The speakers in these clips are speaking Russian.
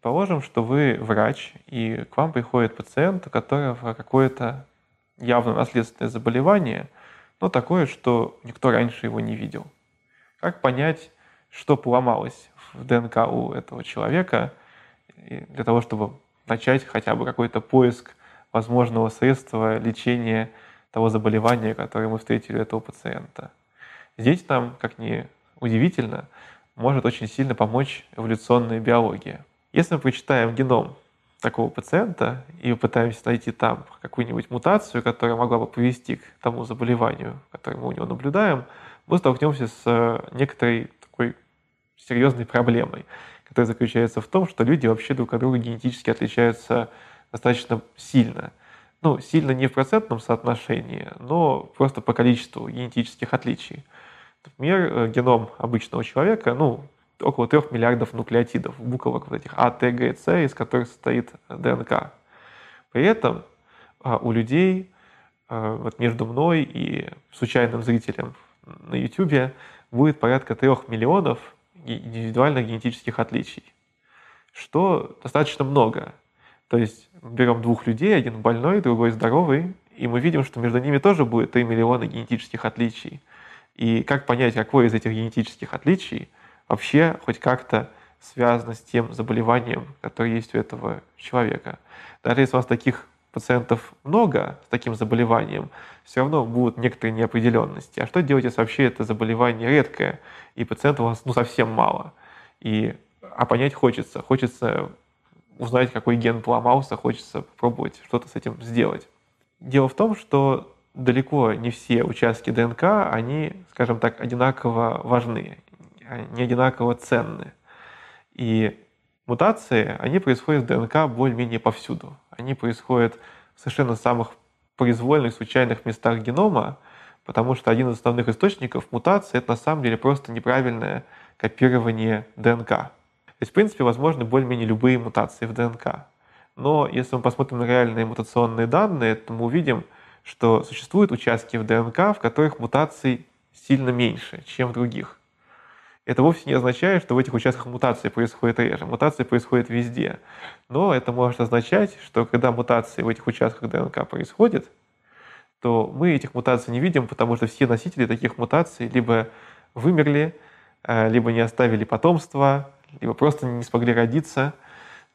Предположим, что вы врач, и к вам приходит пациент, у которого какое-то явно наследственное заболевание, но такое, что никто раньше его не видел. Как понять, что поломалось в ДНК у этого человека, для того, чтобы начать хотя бы какой-то поиск возможного средства лечения того заболевания, которое мы встретили у этого пациента. Здесь нам, как ни удивительно, может очень сильно помочь эволюционная биология. Если мы прочитаем геном такого пациента и пытаемся найти там какую-нибудь мутацию, которая могла бы привести к тому заболеванию, которое мы у него наблюдаем, мы столкнемся с э, некоторой такой серьезной проблемой, которая заключается в том, что люди вообще друг от друга генетически отличаются достаточно сильно. Ну, сильно не в процентном соотношении, но просто по количеству генетических отличий. Например, э, геном обычного человека, ну, около 3 миллиардов нуклеотидов, буквок вот этих А, Т, Г, С, из которых состоит ДНК. При этом а, у людей, а, вот между мной и случайным зрителем на YouTube будет порядка 3 миллионов индивидуальных генетических отличий, что достаточно много. То есть берем двух людей, один больной, другой здоровый, и мы видим, что между ними тоже будет 3 миллиона генетических отличий. И как понять, какое из этих генетических отличий вообще хоть как-то связано с тем заболеванием, которое есть у этого человека. Даже если у вас таких пациентов много с таким заболеванием, все равно будут некоторые неопределенности. А что делать, если вообще это заболевание редкое, и пациентов у вас ну, совсем мало? И, а понять хочется. Хочется узнать, какой ген поломался, хочется попробовать что-то с этим сделать. Дело в том, что далеко не все участки ДНК, они, скажем так, одинаково важны, не одинаково ценны. И мутации, они происходят в ДНК более-менее повсюду. Они происходят в совершенно самых произвольных, случайных местах генома, потому что один из основных источников мутации — это на самом деле просто неправильное копирование ДНК. То есть, в принципе, возможны более-менее любые мутации в ДНК. Но если мы посмотрим на реальные мутационные данные, то мы увидим, что существуют участки в ДНК, в которых мутаций сильно меньше, чем в других. Это вовсе не означает, что в этих участках мутации происходит реже. Мутации происходят везде. Но это может означать, что когда мутации в этих участках ДНК происходят, то мы этих мутаций не видим, потому что все носители таких мутаций либо вымерли, э, либо не оставили потомства, либо просто не смогли родиться.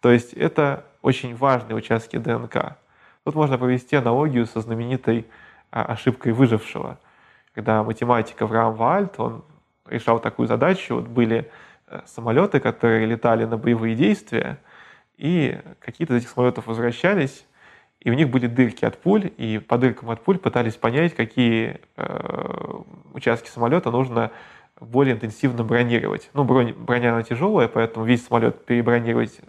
То есть это очень важные участки ДНК. Тут можно провести аналогию со знаменитой а, ошибкой выжившего. Когда математик Авраам Вальд, он решал такую задачу, вот были э, самолеты, которые летали на боевые действия, и какие-то из этих самолетов возвращались, и у них были дырки от пуль, и по дыркам от пуль пытались понять, какие э, участки самолета нужно более интенсивно бронировать. Ну, бронь, броня она тяжелая, поэтому весь самолет перебронировать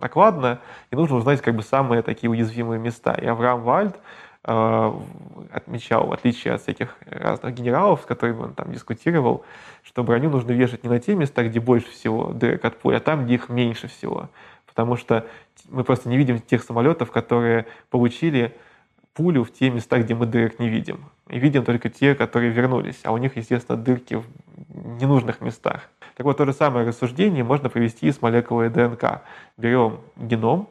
накладно, и нужно узнать как бы самые такие уязвимые места. И Авраам Вальд отмечал, в отличие от всяких разных генералов, с которыми он там дискутировал, что броню нужно вешать не на те места, где больше всего дырок от пуль, а там, где их меньше всего. Потому что мы просто не видим тех самолетов, которые получили пулю в те места, где мы дырок не видим. И видим только те, которые вернулись, а у них, естественно, дырки в ненужных местах. Так вот, то же самое рассуждение можно провести с молекулой ДНК. Берем геном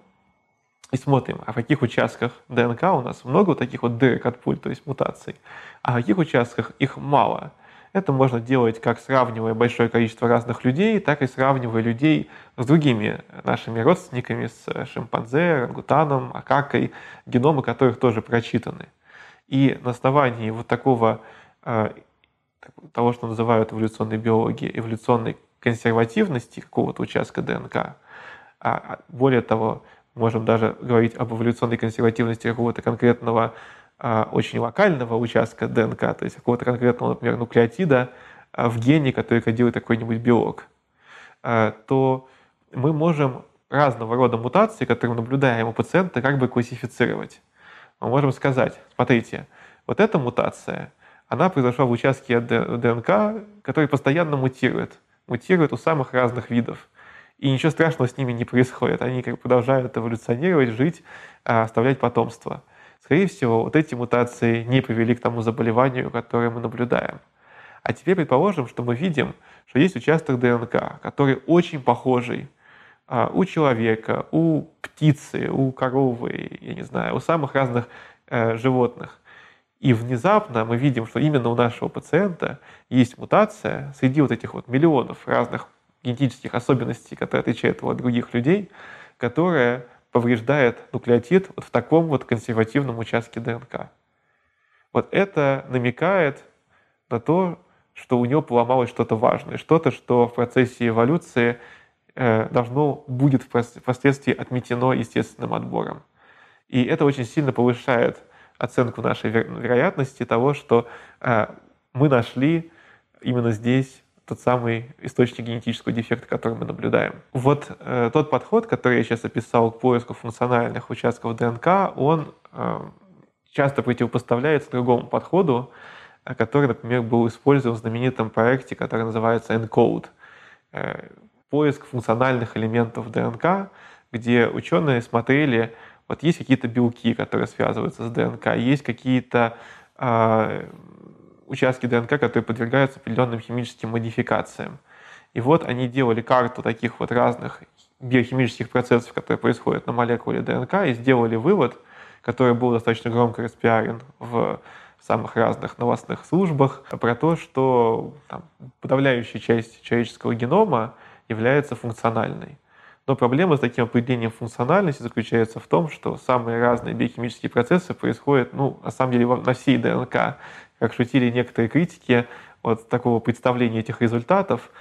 и смотрим, а в каких участках ДНК у нас много вот таких вот дырок от пуль, то есть мутаций, а в каких участках их мало. Это можно делать как сравнивая большое количество разных людей, так и сравнивая людей с другими нашими родственниками, с шимпанзе, рангутаном, акакой, геномы которых тоже прочитаны. И на основании вот такого э, того, что называют эволюционной биологией, эволюционной консервативности какого-то участка ДНК, а, а более того, можем даже говорить об эволюционной консервативности какого-то конкретного а, очень локального участка ДНК, то есть какого-то конкретного, например, нуклеотида в гене, который кодирует какой-нибудь белок, то мы можем разного рода мутации, которые мы наблюдаем у пациента, как бы классифицировать мы можем сказать, смотрите, вот эта мутация, она произошла в участке ДНК, который постоянно мутирует. Мутирует у самых разных видов. И ничего страшного с ними не происходит. Они как продолжают эволюционировать, жить, а, оставлять потомство. Скорее всего, вот эти мутации не привели к тому заболеванию, которое мы наблюдаем. А теперь предположим, что мы видим, что есть участок ДНК, который очень похожий а, у человека, у птицы, у коровы, я не знаю, у самых разных э, животных. И внезапно мы видим, что именно у нашего пациента есть мутация среди вот этих вот миллионов разных генетических особенностей, которые отличают его от других людей, которая повреждает нуклеотид вот в таком вот консервативном участке ДНК. Вот это намекает на то, что у него поломалось что-то важное, что-то, что в процессе эволюции э, должно будет впоследствии отметено естественным отбором. И это очень сильно повышает оценку нашей вероятности того, что э, мы нашли именно здесь тот самый источник генетического дефекта, который мы наблюдаем. Вот э, тот подход, который я сейчас описал к поиску функциональных участков ДНК, он э, часто противопоставляется другому подходу, э, который, например, был использован в знаменитом проекте, который называется ENCODE. Э, поиск функциональных элементов ДНК, где ученые смотрели, вот есть какие-то белки, которые связываются с ДНК, есть какие-то э, участки ДНК, которые подвергаются определенным химическим модификациям. И вот они делали карту таких вот разных биохимических процессов, которые происходят на молекуле ДНК, и сделали вывод, который был достаточно громко распиарен в самых разных новостных службах, про то, что там, подавляющая часть человеческого генома является функциональной. Но проблема с таким определением функциональности заключается в том, что самые разные биохимические процессы происходят, ну, на самом деле, на всей ДНК как шутили некоторые критики от такого представления этих результатов,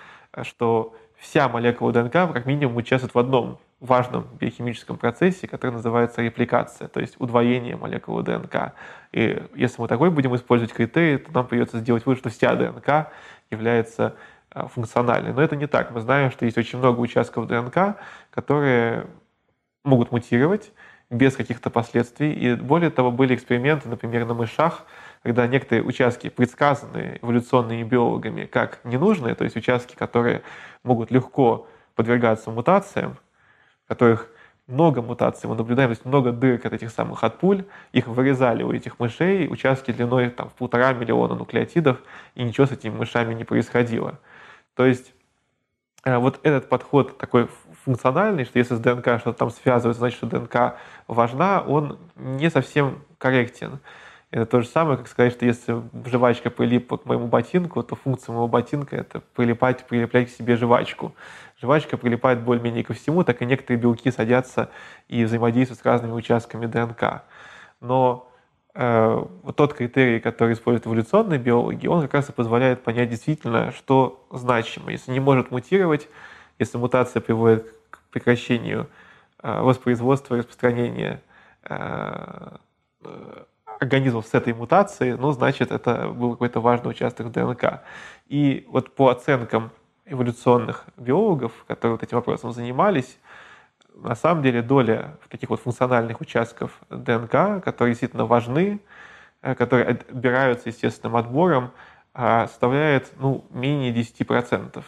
что вся молекула ДНК как минимум участвует в одном важном биохимическом процессе, который называется репликация, то есть удвоение молекулы ДНК. И если мы такой будем использовать критерий, то нам придется сделать вывод, что вся ДНК является а, функциональной. Но это не так. Мы знаем, что есть очень много участков ДНК, которые могут мутировать без каких-то последствий. И более того, были эксперименты, например, на мышах, когда некоторые участки, предсказанные эволюционными биологами как ненужные, то есть участки, которые могут легко подвергаться мутациям, которых много мутаций, мы наблюдаем, то есть много дырок от этих самых от пуль, их вырезали у этих мышей, участки длиной там, в полтора миллиона нуклеотидов, и ничего с этими мышами не происходило. То есть э, вот этот подход такой функциональный, что если с ДНК что-то там связывается, значит, что ДНК важна, он не совсем корректен. Это то же самое, как сказать, что если жвачка прилипла к моему ботинку, то функция моего ботинка — это прилипать, прилеплять к себе жвачку. Жвачка прилипает более-менее ко всему, так и некоторые белки садятся и взаимодействуют с разными участками ДНК. Но э, вот тот критерий, который используют эволюционные биологи, он как раз и позволяет понять действительно, что значимо. Если не может мутировать, если мутация приводит к прекращению э, воспроизводства и распространения э, организмов с этой мутацией, ну, значит, это был какой-то важный участок ДНК. И вот по оценкам эволюционных биологов, которые вот этим вопросом занимались, на самом деле доля таких вот функциональных участков ДНК, которые действительно важны, э, которые отбираются естественным отбором, а, составляет ну, менее 10%.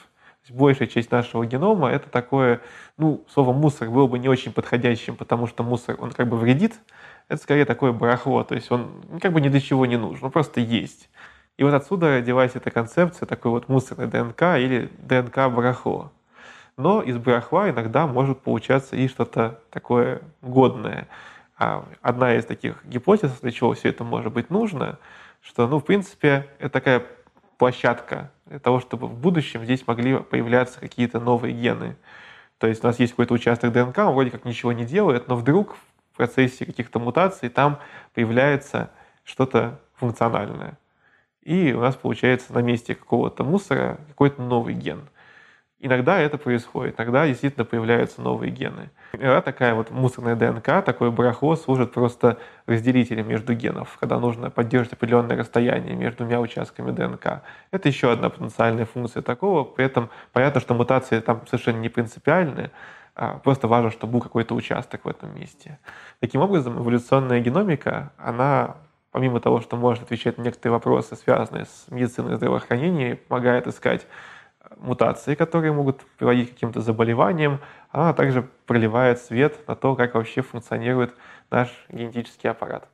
Большая часть нашего генома это такое, ну, слово мусор было бы не очень подходящим, потому что мусор, он как бы вредит, это скорее такое барахло, то есть он как бы ни для чего не нужен, он просто есть. И вот отсюда родилась эта концепция такой вот мусорной ДНК или ДНК-барахло. Но из барахла иногда может получаться и что-то такое годное. А одна из таких гипотез, для чего все это может быть нужно, что, ну, в принципе, это такая площадка для того, чтобы в будущем здесь могли появляться какие-то новые гены. То есть у нас есть какой-то участок ДНК, он вроде как ничего не делает, но вдруг в процессе каких-то мутаций там появляется что-то функциональное. И у нас получается на месте какого-то мусора какой-то новый ген. Иногда это происходит, иногда действительно появляются новые гены. Иногда такая вот мусорная ДНК, такое барахло служит просто разделителем между генов, когда нужно поддерживать определенное расстояние между двумя участками ДНК. Это еще одна потенциальная функция такого. При этом понятно, что мутации там совершенно не принципиальные, а просто важно, чтобы был какой-то участок в этом месте. Таким образом, эволюционная геномика, она помимо того, что может отвечать на некоторые вопросы, связанные с медициной и здравоохранением, помогает искать мутации, которые могут приводить к каким-то заболеваниям, она также проливает свет на то, как вообще функционирует наш генетический аппарат.